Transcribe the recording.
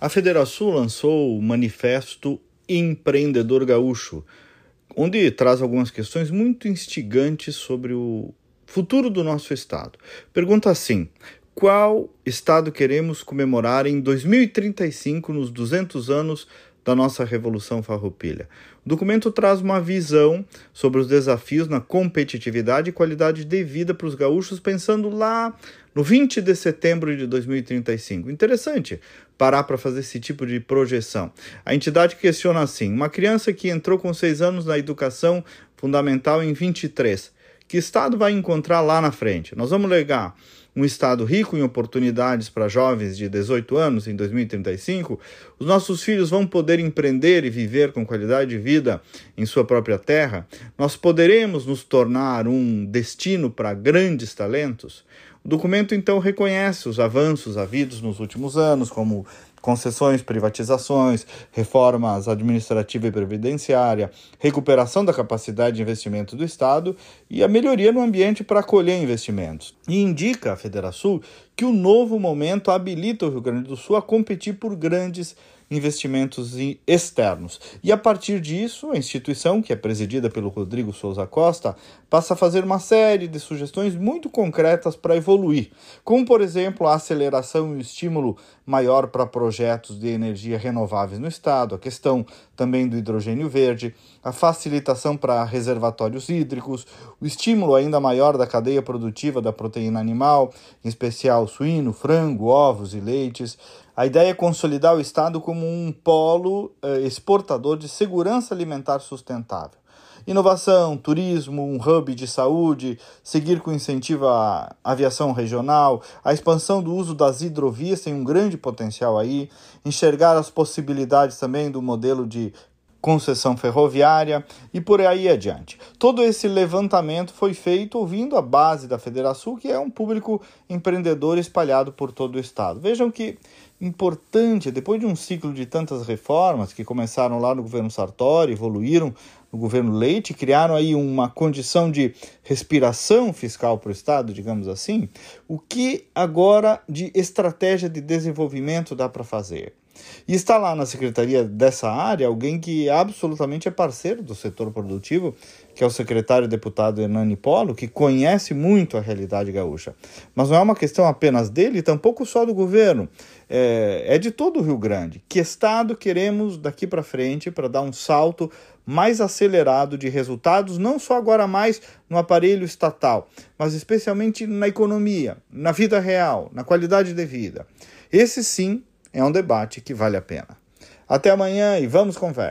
A Federação lançou o Manifesto Empreendedor Gaúcho, onde traz algumas questões muito instigantes sobre o futuro do nosso estado. Pergunta assim: qual estado queremos comemorar em 2035, nos 200 anos da nossa Revolução Farroupilha. O documento traz uma visão sobre os desafios na competitividade e qualidade de vida para os gaúchos, pensando lá no 20 de setembro de 2035. Interessante parar para fazer esse tipo de projeção. A entidade questiona assim: uma criança que entrou com seis anos na educação fundamental em 23, que estado vai encontrar lá na frente? Nós vamos legar um estado rico em oportunidades para jovens de 18 anos em 2035, os nossos filhos vão poder empreender e viver com qualidade de vida em sua própria terra? Nós poderemos nos tornar um destino para grandes talentos? O documento então reconhece os avanços havidos nos últimos anos, como concessões, privatizações, reformas administrativa e previdenciária, recuperação da capacidade de investimento do Estado e a melhoria no ambiente para acolher investimentos. E indica a Federação que o novo momento habilita o Rio Grande do Sul a competir por grandes investimentos externos. E a partir disso, a instituição, que é presidida pelo Rodrigo Souza Costa, passa a fazer uma série de sugestões muito concretas para evoluir, como, por exemplo, a aceleração e o estímulo maior para projetos de energia renováveis no estado, a questão também do hidrogênio verde, a facilitação para reservatórios hídricos, o estímulo ainda maior da cadeia produtiva da proteína animal, em especial suíno, frango, ovos e leites, a ideia é consolidar o Estado como um polo eh, exportador de segurança alimentar sustentável. Inovação, turismo, um hub de saúde, seguir com incentivo à aviação regional, a expansão do uso das hidrovias tem um grande potencial aí, enxergar as possibilidades também do modelo de concessão ferroviária e por aí adiante. Todo esse levantamento foi feito ouvindo a base da Federação, que é um público empreendedor espalhado por todo o estado. Vejam que importante, depois de um ciclo de tantas reformas que começaram lá no governo Sartori, evoluíram no governo Leite, criaram aí uma condição de respiração fiscal para o Estado, digamos assim, o que agora de estratégia de desenvolvimento dá para fazer? E está lá na secretaria dessa área alguém que absolutamente é parceiro do setor produtivo, que é o secretário deputado Hernani Polo, que conhece muito a realidade gaúcha. Mas não é uma questão apenas dele, tampouco só do governo, é, é de todo o Rio Grande. Que estado queremos daqui para frente para dar um salto mais acelerado de resultados, não só agora mais no aparelho estatal, mas especialmente na economia, na vida real, na qualidade de vida. Esse sim é um debate que vale a pena. Até amanhã e vamos fé.